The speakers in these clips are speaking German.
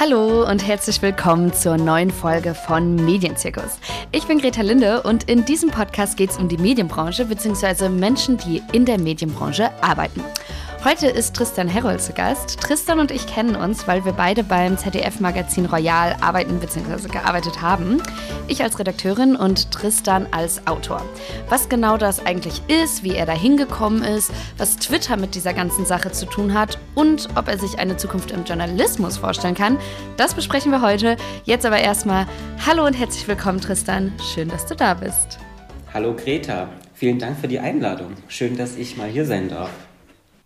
Hallo und herzlich willkommen zur neuen Folge von Medienzirkus. Ich bin Greta Linde und in diesem Podcast geht es um die Medienbranche bzw. Menschen, die in der Medienbranche arbeiten. Heute ist Tristan Herold zu Gast. Tristan und ich kennen uns, weil wir beide beim ZDF-Magazin Royal arbeiten bzw. gearbeitet haben. Ich als Redakteurin und Tristan als Autor. Was genau das eigentlich ist, wie er da hingekommen ist, was Twitter mit dieser ganzen Sache zu tun hat und ob er sich eine Zukunft im Journalismus vorstellen kann, das besprechen wir heute. Jetzt aber erstmal Hallo und herzlich willkommen, Tristan. Schön, dass du da bist. Hallo Greta, vielen Dank für die Einladung. Schön, dass ich mal hier sein darf.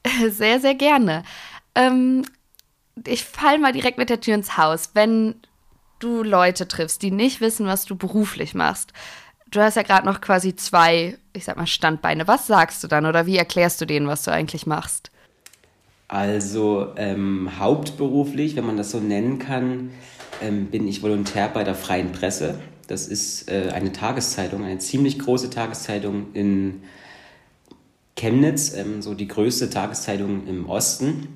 Sehr, sehr gerne. Ähm, ich fall mal direkt mit der Tür ins Haus. Wenn du Leute triffst, die nicht wissen, was du beruflich machst, du hast ja gerade noch quasi zwei, ich sag mal, Standbeine. Was sagst du dann oder wie erklärst du denen, was du eigentlich machst? Also ähm, hauptberuflich, wenn man das so nennen kann, ähm, bin ich Volontär bei der Freien Presse. Das ist äh, eine Tageszeitung, eine ziemlich große Tageszeitung in Chemnitz, ähm, so die größte Tageszeitung im Osten.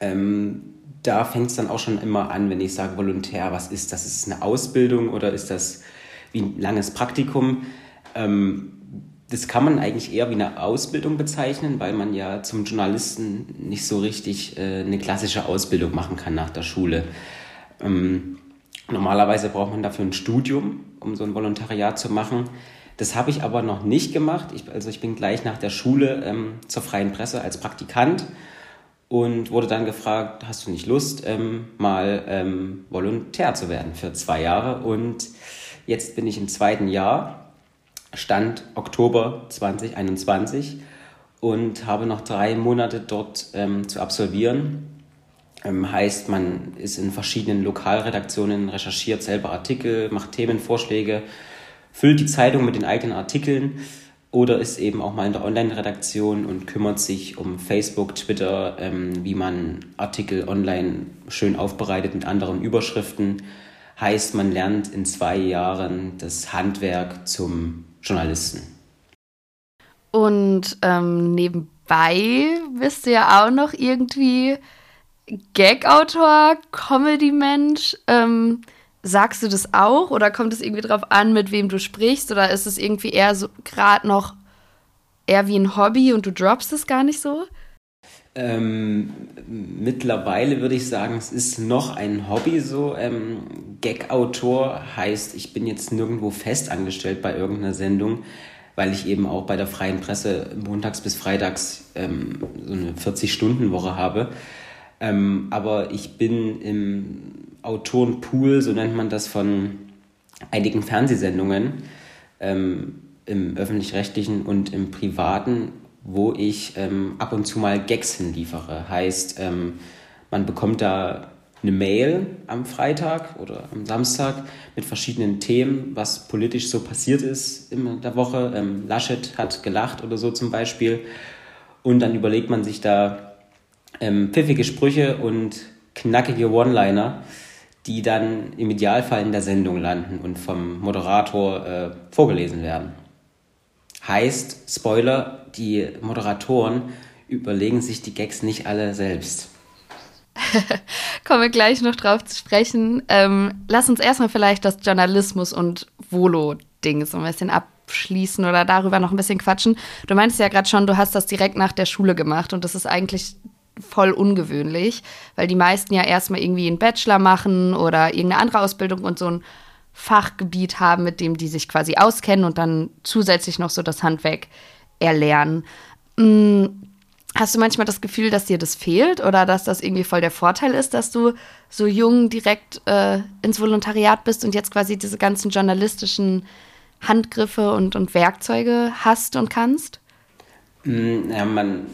Ähm, da fängt es dann auch schon immer an, wenn ich sage Volontär, was ist das? Ist es eine Ausbildung oder ist das wie ein langes Praktikum? Ähm, das kann man eigentlich eher wie eine Ausbildung bezeichnen, weil man ja zum Journalisten nicht so richtig äh, eine klassische Ausbildung machen kann nach der Schule. Ähm, normalerweise braucht man dafür ein Studium, um so ein Volontariat zu machen. Das habe ich aber noch nicht gemacht. Ich, also ich bin gleich nach der Schule ähm, zur freien Presse als Praktikant und wurde dann gefragt, hast du nicht Lust, ähm, mal ähm, Volontär zu werden für zwei Jahre? Und jetzt bin ich im zweiten Jahr, Stand Oktober 2021 und habe noch drei Monate dort ähm, zu absolvieren. Ähm, heißt, man ist in verschiedenen Lokalredaktionen, recherchiert selber Artikel, macht Themenvorschläge, füllt die Zeitung mit den eigenen Artikeln oder ist eben auch mal in der Online-Redaktion und kümmert sich um Facebook, Twitter, ähm, wie man Artikel online schön aufbereitet mit anderen Überschriften. Heißt, man lernt in zwei Jahren das Handwerk zum Journalisten. Und ähm, nebenbei bist du ja auch noch irgendwie Gag-Autor, Comedy-Mensch. Ähm, Sagst du das auch oder kommt es irgendwie drauf an, mit wem du sprichst oder ist es irgendwie eher so gerade noch eher wie ein Hobby und du droppst es gar nicht so? Ähm, mittlerweile würde ich sagen, es ist noch ein Hobby so. Ähm, Gag-Autor heißt, ich bin jetzt nirgendwo fest angestellt bei irgendeiner Sendung, weil ich eben auch bei der freien Presse montags bis freitags ähm, so eine 40-Stunden-Woche habe. Ähm, aber ich bin im Autorenpool, so nennt man das, von einigen Fernsehsendungen ähm, im öffentlich-rechtlichen und im privaten, wo ich ähm, ab und zu mal Gags hinliefere. Heißt, ähm, man bekommt da eine Mail am Freitag oder am Samstag mit verschiedenen Themen, was politisch so passiert ist in der Woche. Ähm, Laschet hat gelacht oder so zum Beispiel. Und dann überlegt man sich da ähm, pfiffige Sprüche und knackige One-Liner, die dann im Idealfall in der Sendung landen und vom Moderator äh, vorgelesen werden. Heißt, Spoiler, die Moderatoren überlegen sich die Gags nicht alle selbst. Kommen wir gleich noch drauf zu sprechen. Ähm, lass uns erstmal vielleicht das Journalismus- und Volo-Ding so ein bisschen abschließen oder darüber noch ein bisschen quatschen. Du meinst ja gerade schon, du hast das direkt nach der Schule gemacht und das ist eigentlich voll ungewöhnlich, weil die meisten ja erstmal irgendwie einen Bachelor machen oder irgendeine andere Ausbildung und so ein Fachgebiet haben, mit dem die sich quasi auskennen und dann zusätzlich noch so das Handwerk erlernen. Hm, hast du manchmal das Gefühl, dass dir das fehlt oder dass das irgendwie voll der Vorteil ist, dass du so jung direkt äh, ins Volontariat bist und jetzt quasi diese ganzen journalistischen Handgriffe und, und Werkzeuge hast und kannst? Hm, ja, man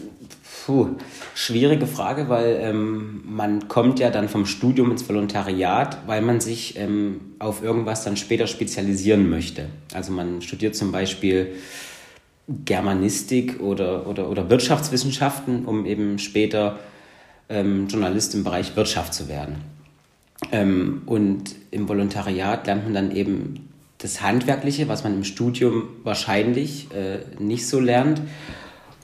Puh, schwierige Frage, weil ähm, man kommt ja dann vom Studium ins Volontariat, weil man sich ähm, auf irgendwas dann später spezialisieren möchte. Also man studiert zum Beispiel Germanistik oder, oder, oder Wirtschaftswissenschaften, um eben später ähm, Journalist im Bereich Wirtschaft zu werden. Ähm, und im Volontariat lernt man dann eben das Handwerkliche, was man im Studium wahrscheinlich äh, nicht so lernt.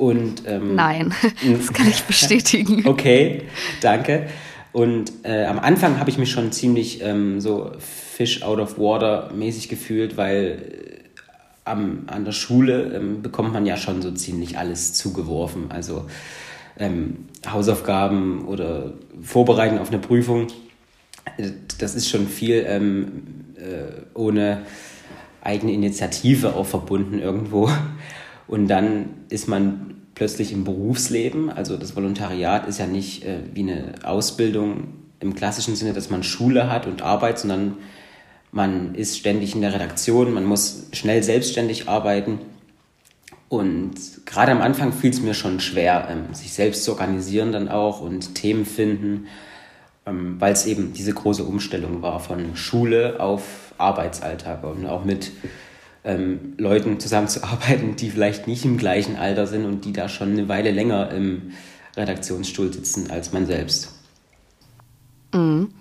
Und, ähm, Nein, das kann ich bestätigen. okay, danke. Und äh, am Anfang habe ich mich schon ziemlich ähm, so Fish out of water mäßig gefühlt, weil äh, am, an der Schule ähm, bekommt man ja schon so ziemlich alles zugeworfen. Also ähm, Hausaufgaben oder Vorbereiten auf eine Prüfung. Das ist schon viel ähm, äh, ohne eigene Initiative auch verbunden irgendwo. Und dann ist man plötzlich im Berufsleben. Also das Volontariat ist ja nicht äh, wie eine Ausbildung im klassischen Sinne, dass man Schule hat und Arbeit, sondern man ist ständig in der Redaktion, man muss schnell selbstständig arbeiten. Und gerade am Anfang fiel es mir schon schwer, ähm, sich selbst zu organisieren dann auch und Themen finden, ähm, weil es eben diese große Umstellung war von Schule auf Arbeitsalltag und auch mit ähm, Leuten zusammenzuarbeiten, die vielleicht nicht im gleichen Alter sind und die da schon eine Weile länger im Redaktionsstuhl sitzen als man selbst. Mhm.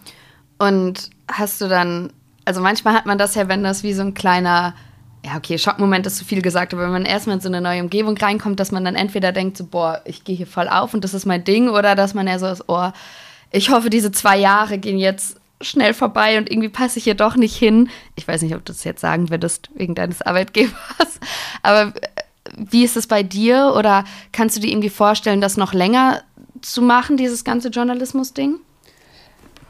Und hast du dann, also manchmal hat man das ja, wenn das wie so ein kleiner, ja, okay, Schockmoment ist zu viel gesagt, aber wenn man erstmal in so eine neue Umgebung reinkommt, dass man dann entweder denkt, so, boah, ich gehe hier voll auf und das ist mein Ding, oder dass man ja so ist, oh, ich hoffe, diese zwei Jahre gehen jetzt schnell vorbei und irgendwie passe ich hier doch nicht hin. Ich weiß nicht, ob du das jetzt sagen würdest wegen deines Arbeitgebers, aber äh, wie ist es bei dir oder kannst du dir irgendwie vorstellen, das noch länger zu machen, dieses ganze Journalismus-Ding?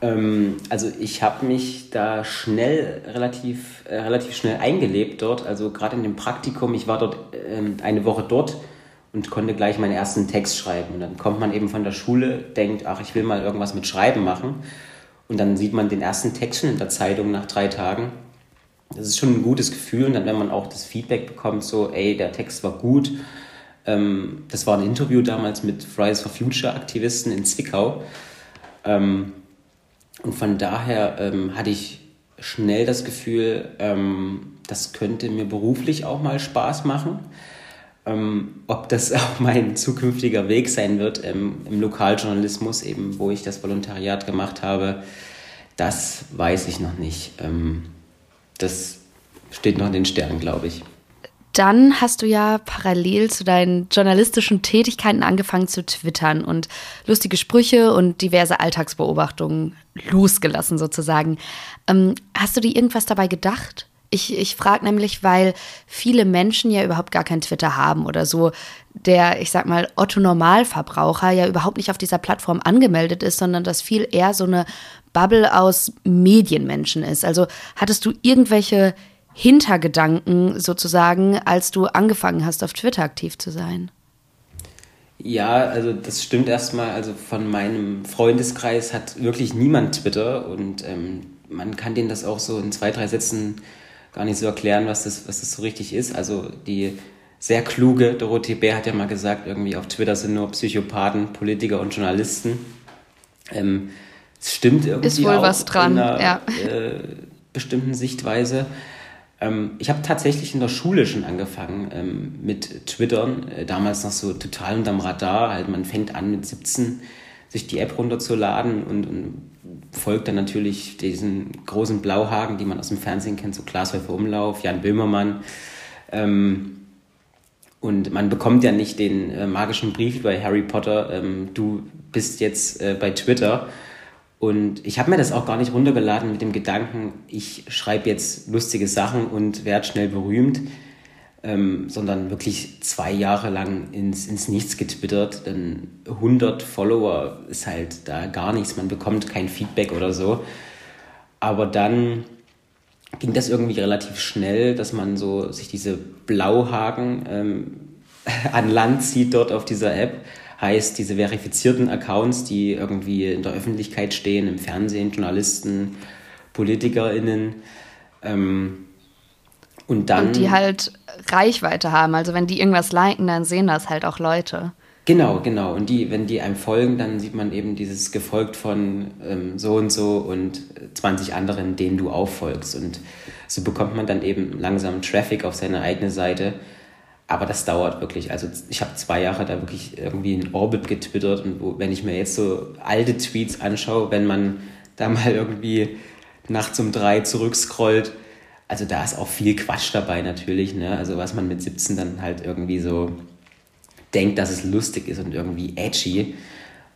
Ähm, also ich habe mich da schnell, relativ, äh, relativ schnell eingelebt dort. Also gerade in dem Praktikum, ich war dort äh, eine Woche dort und konnte gleich meinen ersten Text schreiben. Und dann kommt man eben von der Schule, denkt, ach, ich will mal irgendwas mit Schreiben machen und dann sieht man den ersten Text schon in der Zeitung nach drei Tagen. Das ist schon ein gutes Gefühl. Und dann, wenn man auch das Feedback bekommt, so, ey, der Text war gut. Ähm, das war ein Interview damals mit Fridays for Future Aktivisten in Zwickau. Ähm, und von daher ähm, hatte ich schnell das Gefühl, ähm, das könnte mir beruflich auch mal Spaß machen. Ähm, ob das auch mein zukünftiger Weg sein wird ähm, im Lokaljournalismus, eben wo ich das Volontariat gemacht habe, das weiß ich noch nicht. Ähm, das steht noch in den Sternen, glaube ich. Dann hast du ja parallel zu deinen journalistischen Tätigkeiten angefangen zu twittern und lustige Sprüche und diverse Alltagsbeobachtungen losgelassen sozusagen. Ähm, hast du dir irgendwas dabei gedacht? Ich, ich frage nämlich, weil viele Menschen ja überhaupt gar kein Twitter haben oder so. Der, ich sag mal, Otto-Normalverbraucher ja überhaupt nicht auf dieser Plattform angemeldet ist, sondern das viel eher so eine Bubble aus Medienmenschen ist. Also hattest du irgendwelche Hintergedanken sozusagen, als du angefangen hast, auf Twitter aktiv zu sein? Ja, also das stimmt erstmal. Also von meinem Freundeskreis hat wirklich niemand Twitter und ähm, man kann denen das auch so in zwei, drei Sätzen gar nicht so erklären, was das, was das so richtig ist. Also die sehr kluge Dorothee Bär hat ja mal gesagt, irgendwie auf Twitter sind nur Psychopathen, Politiker und Journalisten. Ähm, es stimmt irgendwie ist wohl auch was dran, in einer ja. äh, bestimmten Sichtweise. Ähm, ich habe tatsächlich in der Schule schon angefangen ähm, mit Twittern, äh, damals noch so total unterm Radar. Halt, man fängt an mit 17 sich die App runterzuladen und, und folgt dann natürlich diesen großen Blauhaken, die man aus dem Fernsehen kennt, so Glashäufer Umlauf, Jan Böhmermann. Ähm, und man bekommt ja nicht den äh, magischen Brief bei Harry Potter, ähm, du bist jetzt äh, bei Twitter. Und ich habe mir das auch gar nicht runtergeladen mit dem Gedanken, ich schreibe jetzt lustige Sachen und werde schnell berühmt ähm, sondern wirklich zwei Jahre lang ins, ins Nichts getwittert. Denn 100 Follower ist halt da gar nichts, man bekommt kein Feedback oder so. Aber dann ging das irgendwie relativ schnell, dass man so sich diese Blauhaken ähm, an Land zieht dort auf dieser App. Heißt, diese verifizierten Accounts, die irgendwie in der Öffentlichkeit stehen, im Fernsehen, Journalisten, PolitikerInnen, ähm, und dann. Und die halt Reichweite haben. Also wenn die irgendwas liken, dann sehen das halt auch Leute. Genau, genau. Und die, wenn die einem folgen, dann sieht man eben dieses gefolgt von ähm, so und so und 20 anderen, denen du auch folgst. Und so bekommt man dann eben langsam Traffic auf seine eigene Seite. Aber das dauert wirklich. Also ich habe zwei Jahre da wirklich irgendwie in Orbit getwittert und wo, wenn ich mir jetzt so alte Tweets anschaue, wenn man da mal irgendwie nachts um drei zurückscrollt, also da ist auch viel Quatsch dabei natürlich, ne? Also was man mit 17 dann halt irgendwie so denkt, dass es lustig ist und irgendwie edgy.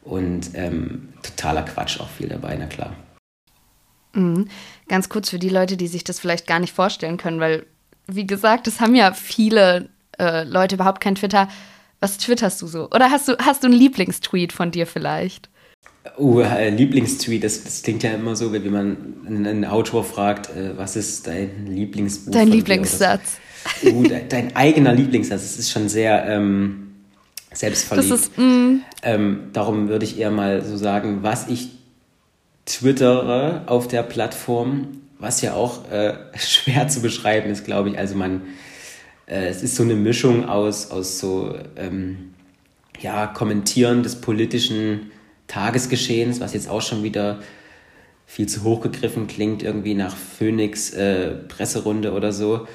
Und ähm, totaler Quatsch auch viel dabei, na klar. Mhm. Ganz kurz für die Leute, die sich das vielleicht gar nicht vorstellen können, weil, wie gesagt, es haben ja viele äh, Leute überhaupt kein Twitter. Was twitterst du so? Oder hast du, hast du einen Lieblingstweet von dir vielleicht? Oh, äh, Lieblingstweet, das, das, klingt ja immer so, wenn man einen Autor fragt, äh, was ist dein Lieblingsbuch? Dein Lieblingssatz. Oh, dein, dein, eigener Lieblingssatz, das ist schon sehr ähm, selbstverliebt. Das ist, mm. ähm, darum würde ich eher mal so sagen, was ich twittere auf der Plattform, was ja auch äh, schwer zu beschreiben ist, glaube ich. Also man, äh, es ist so eine Mischung aus, aus so, ähm, ja, Kommentieren des politischen Tagesgeschehens, was jetzt auch schon wieder viel zu hoch gegriffen klingt, irgendwie nach Phoenix äh, Presserunde oder so.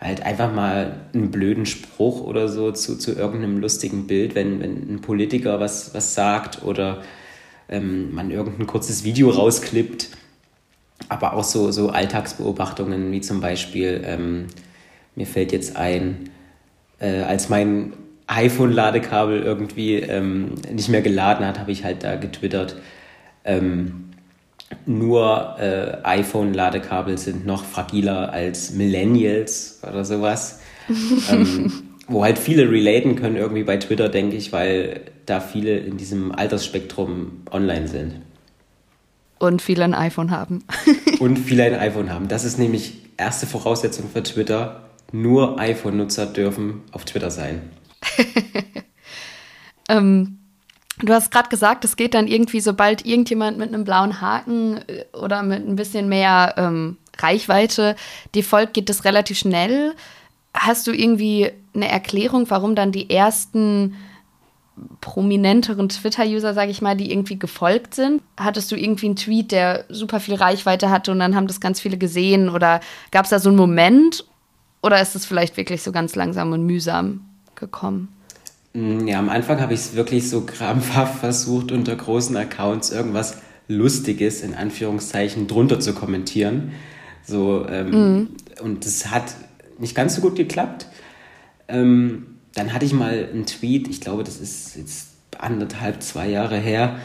Halt einfach mal einen blöden Spruch oder so zu, zu irgendeinem lustigen Bild, wenn, wenn ein Politiker was, was sagt oder ähm, man irgendein kurzes Video rausklippt. Aber auch so, so Alltagsbeobachtungen, wie zum Beispiel, ähm, mir fällt jetzt ein, äh, als mein iPhone-Ladekabel irgendwie ähm, nicht mehr geladen hat, habe ich halt da getwittert. Ähm, nur äh, iPhone-Ladekabel sind noch fragiler als Millennials oder sowas. ähm, wo halt viele relaten können irgendwie bei Twitter, denke ich, weil da viele in diesem Altersspektrum online sind. Und viele ein iPhone haben. Und viele ein iPhone haben. Das ist nämlich erste Voraussetzung für Twitter. Nur iPhone-Nutzer dürfen auf Twitter sein. ähm, du hast gerade gesagt, es geht dann irgendwie, sobald irgendjemand mit einem blauen Haken äh, oder mit ein bisschen mehr ähm, Reichweite dir folgt, geht das relativ schnell. Hast du irgendwie eine Erklärung, warum dann die ersten prominenteren Twitter-User, sage ich mal, die irgendwie gefolgt sind? Hattest du irgendwie einen Tweet, der super viel Reichweite hatte und dann haben das ganz viele gesehen? Oder gab es da so einen Moment? Oder ist es vielleicht wirklich so ganz langsam und mühsam gekommen? Mm, ja, am Anfang habe ich es wirklich so krampfhaft versucht, unter großen Accounts irgendwas Lustiges in Anführungszeichen drunter zu kommentieren. So, ähm, mhm. und das hat nicht ganz so gut geklappt. Ähm, dann hatte ich mal einen Tweet, ich glaube, das ist jetzt anderthalb, zwei Jahre her.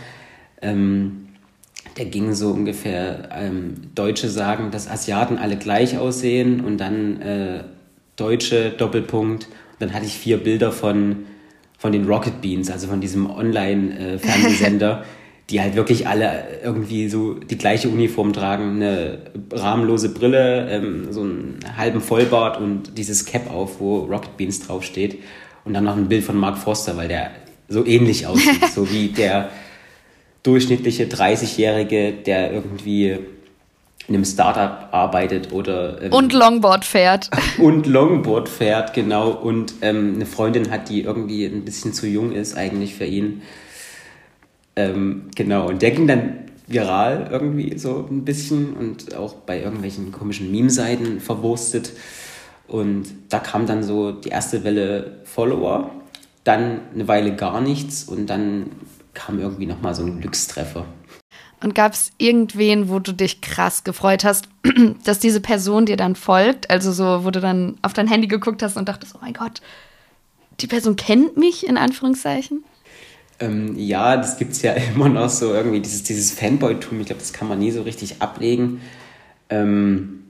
Ähm, der ging so ungefähr, ähm, Deutsche sagen, dass Asiaten alle gleich aussehen und dann äh, Deutsche, Doppelpunkt. Dann hatte ich vier Bilder von, von den Rocket Beans, also von diesem Online-Fernsehsender. Äh, die halt wirklich alle irgendwie so die gleiche Uniform tragen, eine rahmenlose Brille, ähm, so einen halben Vollbart und dieses Cap auf, wo Rocket Beans draufsteht. Und dann noch ein Bild von Mark Foster, weil der so ähnlich aussieht, so wie der durchschnittliche 30-Jährige, der irgendwie in einem Startup arbeitet oder ähm, und Longboard fährt. Und Longboard fährt genau. Und ähm, eine Freundin hat, die irgendwie ein bisschen zu jung ist eigentlich für ihn. Ähm, genau, und der ging dann viral irgendwie so ein bisschen und auch bei irgendwelchen komischen Meme-Seiten verwurstet. Und da kam dann so die erste Welle Follower, dann eine Weile gar nichts und dann kam irgendwie nochmal so ein Glückstreffer. Und gab es irgendwen, wo du dich krass gefreut hast, dass diese Person dir dann folgt? Also so, wo du dann auf dein Handy geguckt hast und dachtest, oh mein Gott, die Person kennt mich, in Anführungszeichen? Ähm, ja, das gibt es ja immer noch so irgendwie, dieses, dieses Fanboy-Tum, ich glaube, das kann man nie so richtig ablegen. Ähm,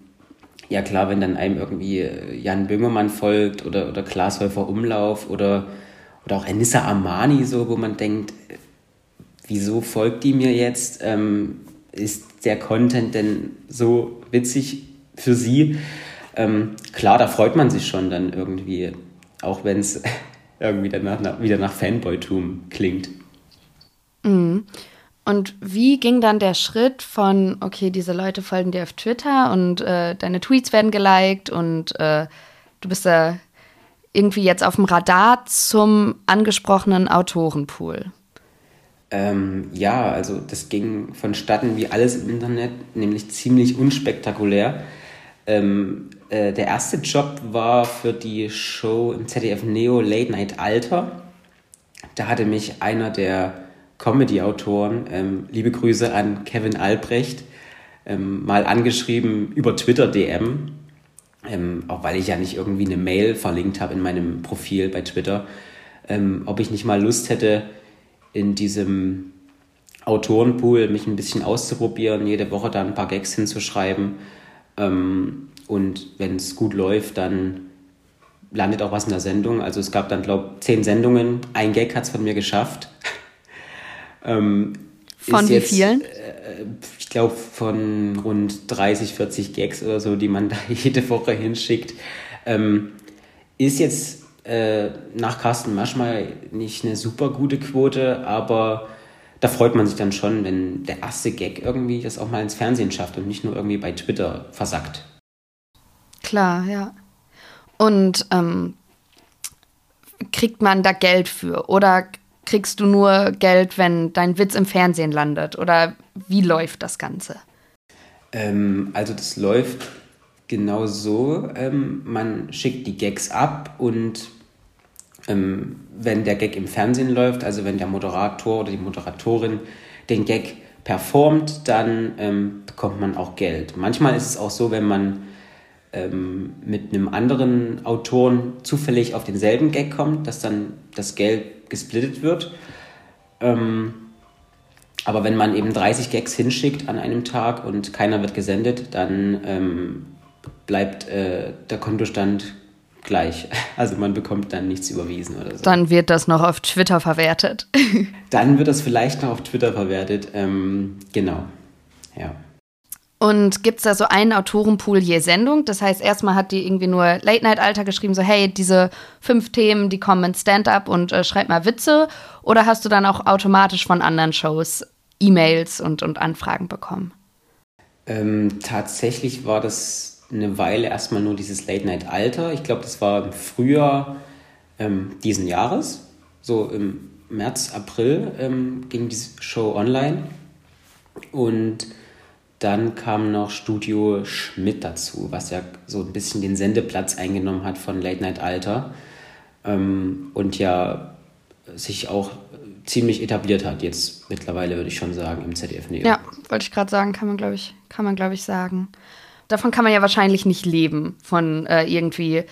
ja klar, wenn dann einem irgendwie äh, Jan Böhmermann folgt oder, oder Klaas Häufer Umlauf oder, oder auch Anissa Armani, so, wo man denkt, äh, wieso folgt die mir jetzt? Ähm, ist der Content denn so witzig für sie? Ähm, klar, da freut man sich schon dann irgendwie, auch wenn es irgendwie danach, wieder nach Fanboytum klingt. Mhm. Und wie ging dann der Schritt von, okay, diese Leute folgen dir auf Twitter und äh, deine Tweets werden geliked und äh, du bist da irgendwie jetzt auf dem Radar zum angesprochenen Autorenpool? Ähm, ja, also das ging vonstatten wie alles im Internet, nämlich ziemlich unspektakulär. Ähm, äh, der erste Job war für die Show im ZDF Neo Late Night Alter. Da hatte mich einer der Comedy-Autoren, ähm, liebe Grüße an Kevin Albrecht, ähm, mal angeschrieben über Twitter DM, ähm, auch weil ich ja nicht irgendwie eine Mail verlinkt habe in meinem Profil bei Twitter, ähm, ob ich nicht mal Lust hätte, in diesem Autorenpool, mich ein bisschen auszuprobieren, jede Woche dann ein paar Gags hinzuschreiben. Ähm, und wenn es gut läuft, dann landet auch was in der Sendung. Also es gab dann, glaube ich, zehn Sendungen. Ein Gag hat es von mir geschafft. ähm, von wie jetzt, vielen? Äh, ich glaube von rund 30, 40 Gags oder so, die man da jede Woche hinschickt. Ähm, ist jetzt äh, nach Carsten Maschmeyer nicht eine super gute Quote, aber da freut man sich dann schon, wenn der erste Gag irgendwie das auch mal ins Fernsehen schafft und nicht nur irgendwie bei Twitter versackt. Klar, ja. Und ähm, kriegt man da Geld für? Oder kriegst du nur Geld, wenn dein Witz im Fernsehen landet? Oder wie läuft das Ganze? Ähm, also das läuft genau so. Ähm, man schickt die Gags ab und ähm, wenn der Gag im Fernsehen läuft, also wenn der Moderator oder die Moderatorin den Gag performt, dann ähm, bekommt man auch Geld. Manchmal ist es auch so, wenn man ähm, mit einem anderen Autoren zufällig auf denselben Gag kommt, dass dann das Geld gesplittet wird. Ähm, aber wenn man eben 30 Gags hinschickt an einem Tag und keiner wird gesendet, dann ähm, bleibt äh, der Kontostand gleich. Also man bekommt dann nichts überwiesen oder so. Dann wird das noch auf Twitter verwertet. dann wird das vielleicht noch auf Twitter verwertet. Ähm, genau. Ja. Und gibt es da so einen Autorenpool je Sendung? Das heißt, erstmal hat die irgendwie nur Late-Night-Alter geschrieben, so hey, diese fünf Themen, die kommen in Stand-up und äh, schreib mal Witze. Oder hast du dann auch automatisch von anderen Shows E-Mails und, und Anfragen bekommen? Ähm, tatsächlich war das eine Weile erstmal nur dieses Late-Night-Alter. Ich glaube, das war im Frühjahr ähm, diesen Jahres. So im März, April ähm, ging diese Show online. Und dann kam noch Studio Schmidt dazu, was ja so ein bisschen den Sendeplatz eingenommen hat von Late Night Alter ähm, und ja sich auch ziemlich etabliert hat jetzt mittlerweile, würde ich schon sagen, im ZDF Neo. Ja, wollte ich gerade sagen, kann man, glaube ich, kann man, glaube ich, sagen. Davon kann man ja wahrscheinlich nicht leben, von äh, irgendwie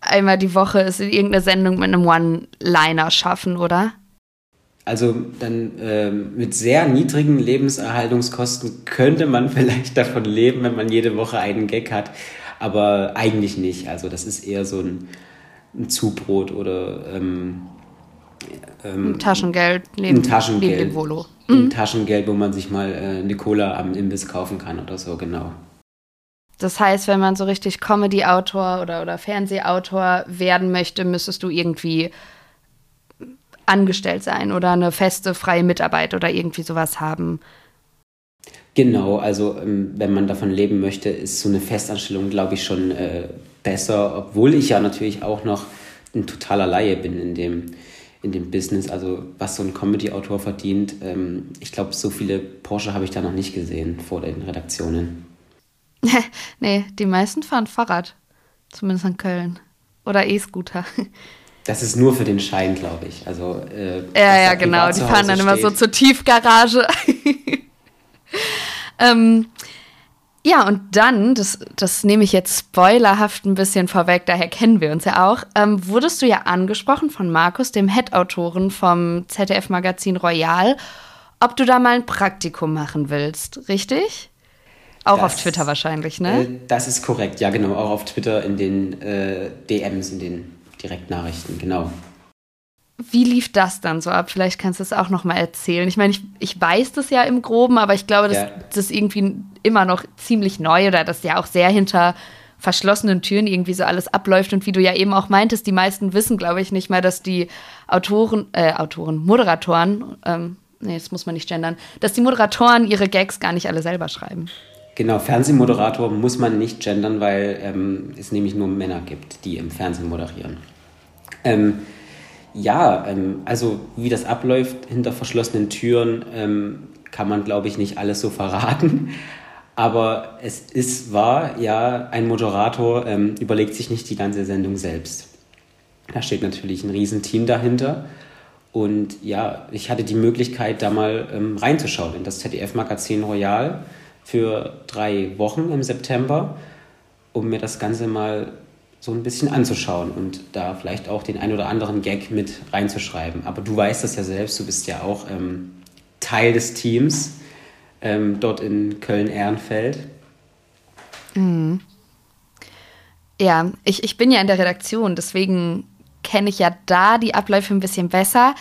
einmal die Woche ist in irgendeine Sendung mit einem One-Liner schaffen, oder? Also dann äh, mit sehr niedrigen Lebenserhaltungskosten könnte man vielleicht davon leben, wenn man jede Woche einen Gag hat, aber eigentlich nicht. Also das ist eher so ein, ein Zubrot oder ähm, ähm, ein Taschengeld neben, ein Taschengeld, neben dem Volo. Mhm. Ein Taschengeld, wo man sich mal äh, eine Cola am Imbiss kaufen kann oder so, genau. Das heißt, wenn man so richtig Comedy-Autor oder, oder Fernsehautor werden möchte, müsstest du irgendwie angestellt sein oder eine feste freie Mitarbeit oder irgendwie sowas haben. Genau, also ähm, wenn man davon leben möchte, ist so eine Festanstellung, glaube ich, schon äh, besser, obwohl ich ja natürlich auch noch ein totaler Laie bin in dem, in dem Business. Also was so ein Comedy-Autor verdient, ähm, ich glaube, so viele Porsche habe ich da noch nicht gesehen vor den Redaktionen. nee, die meisten fahren Fahrrad, zumindest in Köln. Oder E-Scooter. Das ist nur für den Schein, glaube ich. Also, äh, ja, ja, genau. Die fahren dann steht. immer so zur Tiefgarage. ähm, ja, und dann, das, das nehme ich jetzt spoilerhaft ein bisschen vorweg, daher kennen wir uns ja auch, ähm, wurdest du ja angesprochen von Markus, dem Head-Autoren vom ZDF-Magazin Royal, ob du da mal ein Praktikum machen willst, richtig? Auch das, auf Twitter wahrscheinlich, ne? Äh, das ist korrekt, ja, genau. Auch auf Twitter in den äh, DMs, in den Direktnachrichten, genau. Wie lief das dann so ab? Vielleicht kannst du es auch noch mal erzählen. Ich meine, ich, ich weiß das ja im Groben, aber ich glaube, dass ja. das irgendwie immer noch ziemlich neu oder das ja auch sehr hinter verschlossenen Türen irgendwie so alles abläuft. Und wie du ja eben auch meintest, die meisten wissen, glaube ich, nicht mal, dass die Autoren, äh, Autoren, Moderatoren, ähm, nee, das muss man nicht gendern, dass die Moderatoren ihre Gags gar nicht alle selber schreiben. Genau, Fernsehmoderator muss man nicht gendern, weil ähm, es nämlich nur Männer gibt, die im Fernsehen moderieren. Ähm, ja, ähm, also wie das abläuft hinter verschlossenen Türen, ähm, kann man, glaube ich, nicht alles so verraten. Aber es ist wahr, ja, ein Moderator ähm, überlegt sich nicht die ganze Sendung selbst. Da steht natürlich ein Riesenteam dahinter. Und ja, ich hatte die Möglichkeit, da mal ähm, reinzuschauen in das ZDF-Magazin Royal für drei Wochen im September, um mir das Ganze mal so ein bisschen anzuschauen und da vielleicht auch den ein oder anderen Gag mit reinzuschreiben. Aber du weißt das ja selbst, du bist ja auch ähm, Teil des Teams ähm, dort in Köln-Ehrenfeld. Mhm. Ja, ich, ich bin ja in der Redaktion, deswegen kenne ich ja da die Abläufe ein bisschen besser.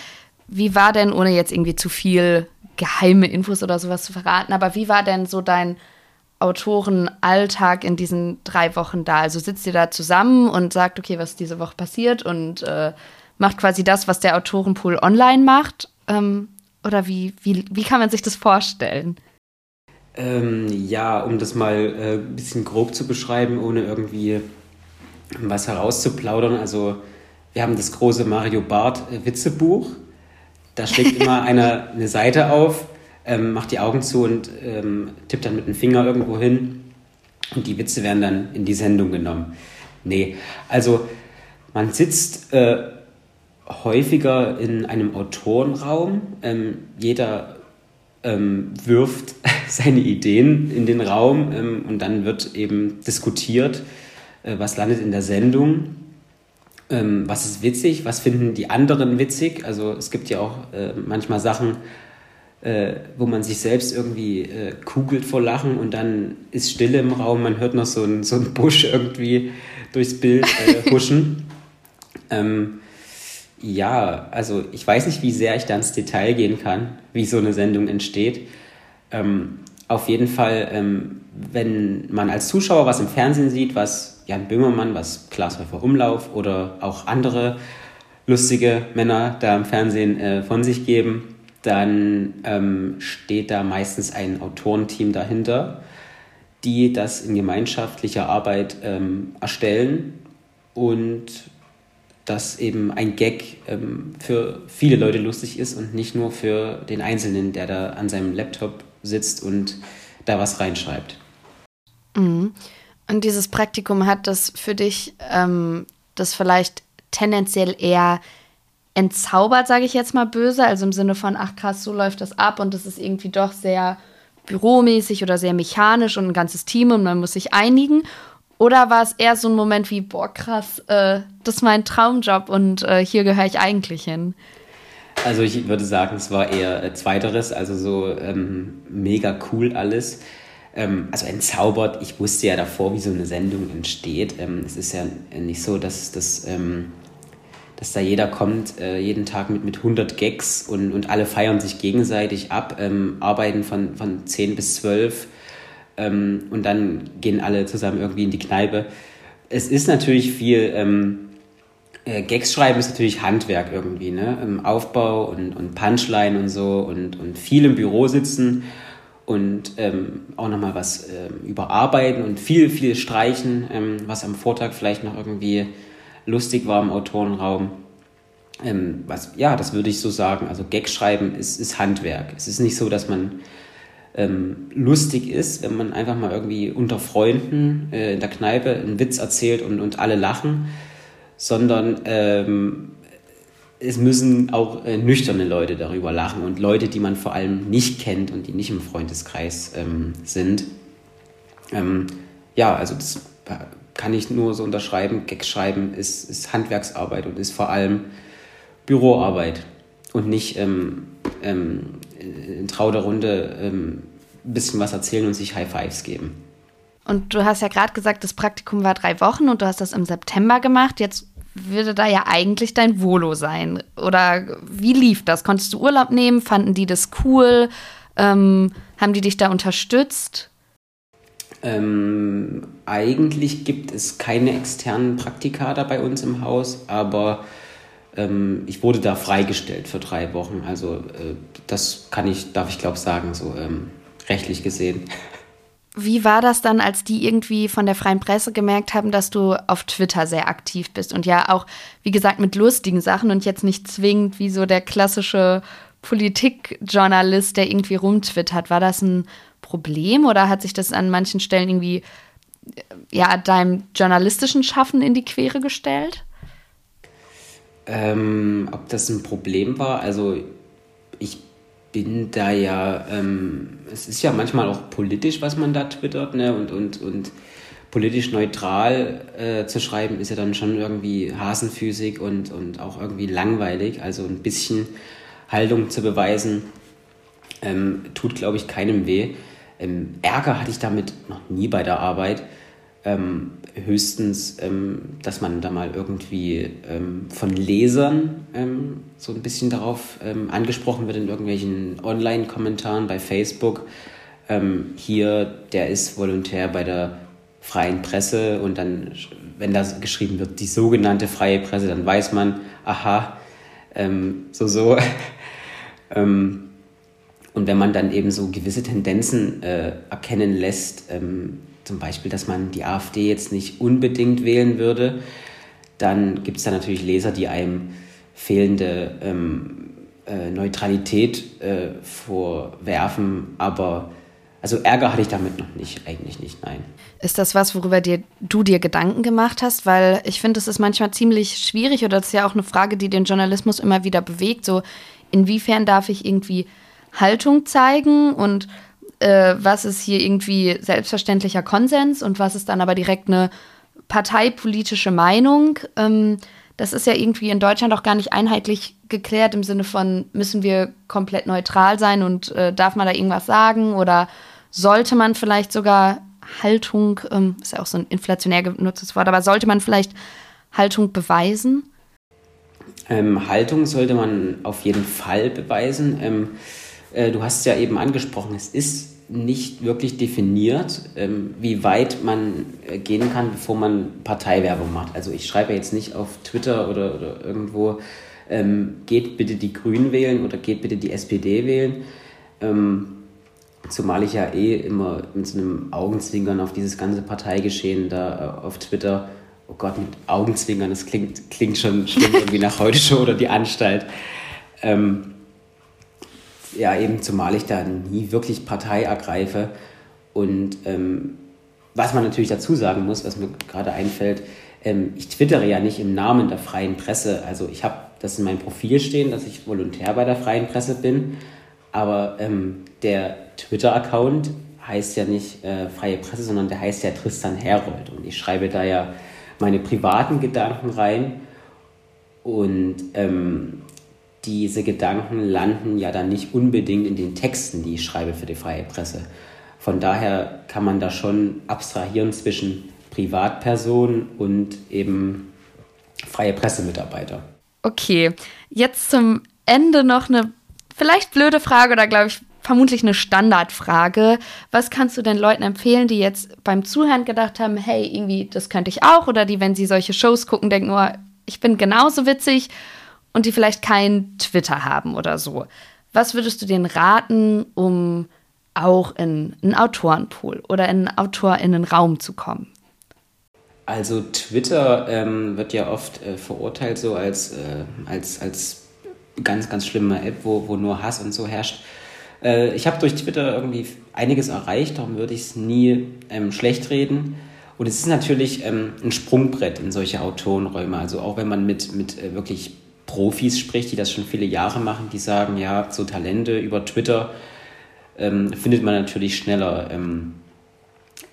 Wie war denn, ohne jetzt irgendwie zu viel geheime Infos oder sowas zu verraten, aber wie war denn so dein Autorenalltag in diesen drei Wochen da? Also sitzt ihr da zusammen und sagt, okay, was diese Woche passiert und äh, macht quasi das, was der Autorenpool online macht? Ähm, oder wie, wie, wie kann man sich das vorstellen? Ähm, ja, um das mal äh, ein bisschen grob zu beschreiben, ohne irgendwie was herauszuplaudern. Also wir haben das große Mario Barth äh, Witzebuch. Da schlägt immer einer eine Seite auf, ähm, macht die Augen zu und ähm, tippt dann mit dem Finger irgendwo hin. Und die Witze werden dann in die Sendung genommen. Nee, also man sitzt äh, häufiger in einem Autorenraum. Ähm, jeder ähm, wirft seine Ideen in den Raum ähm, und dann wird eben diskutiert, äh, was landet in der Sendung, ähm, was ist witzig, was finden die anderen witzig. Also es gibt ja auch äh, manchmal Sachen, äh, wo man sich selbst irgendwie äh, kugelt vor Lachen und dann ist Stille im Raum, man hört noch so einen so Busch irgendwie durchs Bild äh, huschen. ähm, ja, also ich weiß nicht, wie sehr ich da ins Detail gehen kann, wie so eine Sendung entsteht. Ähm, auf jeden Fall, ähm, wenn man als Zuschauer was im Fernsehen sieht, was Jan Böhmermann, was Klaas Häufer Umlauf oder auch andere lustige Männer da im Fernsehen äh, von sich geben, dann ähm, steht da meistens ein Autorenteam dahinter, die das in gemeinschaftlicher Arbeit ähm, erstellen und dass eben ein Gag ähm, für viele Leute lustig ist und nicht nur für den Einzelnen, der da an seinem Laptop sitzt und da was reinschreibt. Mhm. Und dieses Praktikum hat das für dich ähm, das vielleicht tendenziell eher entzaubert, sage ich jetzt mal böse, also im Sinne von, ach krass, so läuft das ab und das ist irgendwie doch sehr büromäßig oder sehr mechanisch und ein ganzes Team und man muss sich einigen. Oder war es eher so ein Moment wie, boah, krass, äh, das ist mein Traumjob und äh, hier gehöre ich eigentlich hin? Also ich würde sagen, es war eher äh, zweiteres, also so ähm, mega cool alles. Ähm, also entzaubert, ich wusste ja davor, wie so eine Sendung entsteht. Ähm, es ist ja nicht so, dass, dass, ähm, dass da jeder kommt, äh, jeden Tag mit, mit 100 Gags und, und alle feiern sich gegenseitig ab, ähm, arbeiten von, von 10 bis 12 ähm, und dann gehen alle zusammen irgendwie in die Kneipe. Es ist natürlich viel, ähm, äh, Gags schreiben ist natürlich Handwerk irgendwie, ne? Aufbau und, und Punchline und so und, und viel im Büro sitzen und ähm, auch nochmal was ähm, überarbeiten und viel, viel streichen, ähm, was am Vortag vielleicht noch irgendwie lustig war im Autorenraum. Ähm, was, ja, das würde ich so sagen. Also Gag schreiben ist, ist Handwerk. Es ist nicht so, dass man ähm, lustig ist, wenn man einfach mal irgendwie unter Freunden äh, in der Kneipe einen Witz erzählt und, und alle lachen, sondern ähm, es müssen auch äh, nüchterne Leute darüber lachen und Leute, die man vor allem nicht kennt und die nicht im Freundeskreis ähm, sind. Ähm, ja, also das äh, kann ich nur so unterschreiben. Gag schreiben ist, ist Handwerksarbeit und ist vor allem Büroarbeit und nicht ähm, ähm, in trauter Runde ähm, ein bisschen was erzählen und sich High Fives geben. Und du hast ja gerade gesagt, das Praktikum war drei Wochen und du hast das im September gemacht. Jetzt würde da ja eigentlich dein Volo sein. Oder wie lief das? Konntest du Urlaub nehmen? Fanden die das cool? Ähm, haben die dich da unterstützt? Ähm, eigentlich gibt es keine externen Praktika da bei uns im Haus, aber ähm, ich wurde da freigestellt für drei Wochen. Also äh, das kann ich, darf ich glaube sagen, so ähm, rechtlich gesehen. Wie war das dann, als die irgendwie von der freien Presse gemerkt haben, dass du auf Twitter sehr aktiv bist und ja auch, wie gesagt, mit lustigen Sachen und jetzt nicht zwingend wie so der klassische Politikjournalist, der irgendwie rumtwittert. War das ein Problem oder hat sich das an manchen Stellen irgendwie äh, ja deinem journalistischen Schaffen in die Quere gestellt? Ähm, ob das ein Problem war? Also ich bin da ja, ähm, es ist ja manchmal auch politisch, was man da twittert, ne? Und, und, und politisch neutral äh, zu schreiben, ist ja dann schon irgendwie hasenfüßig und, und auch irgendwie langweilig. Also ein bisschen Haltung zu beweisen, Ähm, tut, glaube ich, keinem weh. Ähm, Ärger hatte ich damit noch nie bei der Arbeit. Ähm, höchstens, ähm, dass man da mal irgendwie ähm, von Lesern ähm, so ein bisschen darauf ähm, angesprochen wird in irgendwelchen Online-Kommentaren bei Facebook. Ähm, hier, der ist Volontär bei der freien Presse und dann, wenn da geschrieben wird, die sogenannte freie Presse, dann weiß man, aha, so, so. und wenn man dann eben so gewisse Tendenzen äh, erkennen lässt, zum Beispiel, dass man die AfD jetzt nicht unbedingt wählen würde, dann gibt es da natürlich Leser, die einem fehlende ähm, äh, Neutralität äh, vorwerfen, aber also Ärger hatte ich damit noch nicht, eigentlich nicht, nein. Ist das was, worüber dir, du dir Gedanken gemacht hast? Weil ich finde, es ist manchmal ziemlich schwierig oder das ist ja auch eine Frage, die den Journalismus immer wieder bewegt. So, inwiefern darf ich irgendwie Haltung zeigen und äh, was ist hier irgendwie selbstverständlicher Konsens und was ist dann aber direkt eine parteipolitische Meinung. Ähm, das ist ja irgendwie in Deutschland auch gar nicht einheitlich geklärt im Sinne von, müssen wir komplett neutral sein und äh, darf man da irgendwas sagen oder sollte man vielleicht sogar Haltung, ähm, ist ja auch so ein inflationär genutztes Wort, aber sollte man vielleicht Haltung beweisen? Ähm, Haltung sollte man auf jeden Fall beweisen. Ähm, äh, du hast ja eben angesprochen, es ist nicht wirklich definiert, ähm, wie weit man äh, gehen kann, bevor man Parteiwerbung macht. Also ich schreibe jetzt nicht auf Twitter oder, oder irgendwo, ähm, geht bitte die Grünen wählen oder geht bitte die SPD wählen. Ähm, zumal ich ja eh immer mit so einem Augenzwinkern auf dieses ganze Parteigeschehen da äh, auf Twitter, oh Gott, mit Augenzwinkern, das klingt, klingt schon schlimm irgendwie nach heute schon oder die Anstalt. Ähm, ja, eben zumal ich da nie wirklich Partei ergreife. Und ähm, was man natürlich dazu sagen muss, was mir gerade einfällt, ähm, ich twittere ja nicht im Namen der freien Presse. Also ich habe das in meinem Profil stehen, dass ich Volontär bei der freien Presse bin. Aber ähm, der Twitter-Account heißt ja nicht äh, freie Presse, sondern der heißt ja Tristan Herold. Und ich schreibe da ja meine privaten Gedanken rein. Und ähm, diese Gedanken landen ja dann nicht unbedingt in den Texten, die ich schreibe für die freie Presse. Von daher kann man da schon abstrahieren zwischen Privatpersonen und eben freie Pressemitarbeiter. Okay, jetzt zum Ende noch eine vielleicht blöde Frage oder glaube ich vermutlich eine Standardfrage. Was kannst du denn Leuten empfehlen, die jetzt beim Zuhören gedacht haben, hey, irgendwie, das könnte ich auch, oder die, wenn sie solche Shows gucken, denken, oh, ich bin genauso witzig und die vielleicht kein Twitter haben oder so. Was würdest du denen raten, um auch in einen Autorenpool oder in einen AutorInnenraum zu kommen? Also Twitter ähm, wird ja oft äh, verurteilt so als, äh, als, als ganz, ganz schlimme App, wo, wo nur Hass und so herrscht. Äh, ich habe durch Twitter irgendwie einiges erreicht, darum würde ich es nie ähm, schlecht reden. Und es ist natürlich ähm, ein Sprungbrett in solche Autorenräume. Also auch wenn man mit, mit äh, wirklich Profis spricht, die das schon viele Jahre machen, die sagen, ja, so Talente über Twitter ähm, findet man natürlich schneller. Ähm,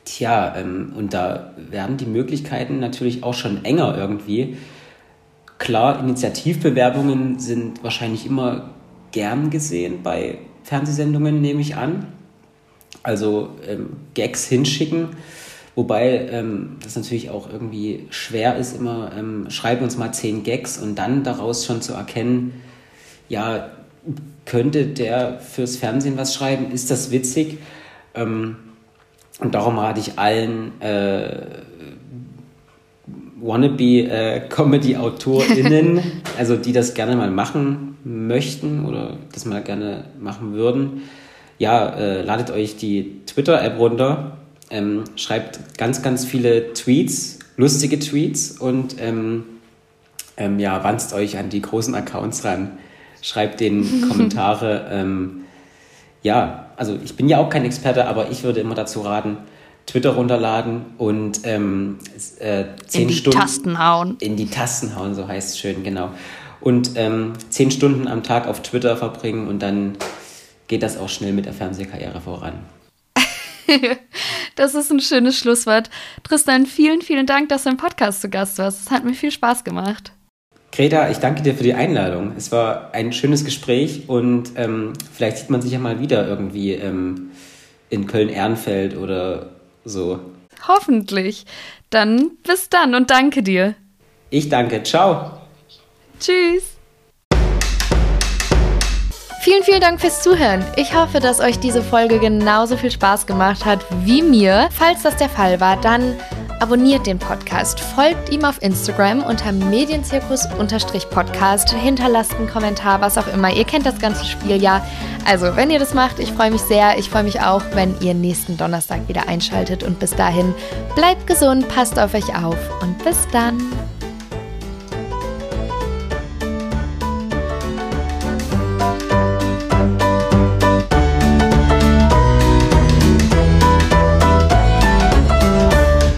tja, ähm, und da werden die Möglichkeiten natürlich auch schon enger irgendwie. Klar, Initiativbewerbungen sind wahrscheinlich immer gern gesehen bei Fernsehsendungen, nehme ich an. Also ähm, Gags hinschicken Wobei ähm, das natürlich auch irgendwie schwer ist, immer ähm, schreibe uns mal zehn Gags und dann daraus schon zu erkennen, ja, könnte der fürs Fernsehen was schreiben? Ist das witzig? Ähm, und darum rate ich allen äh, Wannabe-Comedy-AutorInnen, äh, also die das gerne mal machen möchten oder das mal gerne machen würden, ja, äh, ladet euch die Twitter-App runter ähm, schreibt ganz, ganz viele Tweets, lustige Tweets und ähm, ähm, ja, wanzt euch an die großen Accounts ran. Schreibt den Kommentare. Ähm, ja, also ich bin ja auch kein Experte, aber ich würde immer dazu raten, Twitter runterladen und ähm, äh, zehn in die Stunden Tasten hauen. In die Tasten hauen, so heißt es schön, genau. Und ähm, zehn Stunden am Tag auf Twitter verbringen und dann geht das auch schnell mit der Fernsehkarriere voran. das ist ein schönes Schlusswort. Tristan, vielen, vielen Dank, dass du im Podcast zu Gast warst. Es hat mir viel Spaß gemacht. Greta, ich danke dir für die Einladung. Es war ein schönes Gespräch und ähm, vielleicht sieht man sich ja mal wieder irgendwie ähm, in Köln-Ehrenfeld oder so. Hoffentlich. Dann bis dann und danke dir. Ich danke. Ciao. Tschüss. Vielen, vielen Dank fürs Zuhören. Ich hoffe, dass euch diese Folge genauso viel Spaß gemacht hat wie mir. Falls das der Fall war, dann abonniert den Podcast, folgt ihm auf Instagram unter Medienzirkus-Podcast, hinterlasst einen Kommentar, was auch immer. Ihr kennt das ganze Spiel ja. Also, wenn ihr das macht, ich freue mich sehr. Ich freue mich auch, wenn ihr nächsten Donnerstag wieder einschaltet. Und bis dahin, bleibt gesund, passt auf euch auf und bis dann.